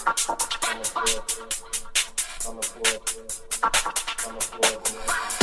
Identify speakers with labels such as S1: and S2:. S1: I'm a poor, I'm a poor, I'm a poor.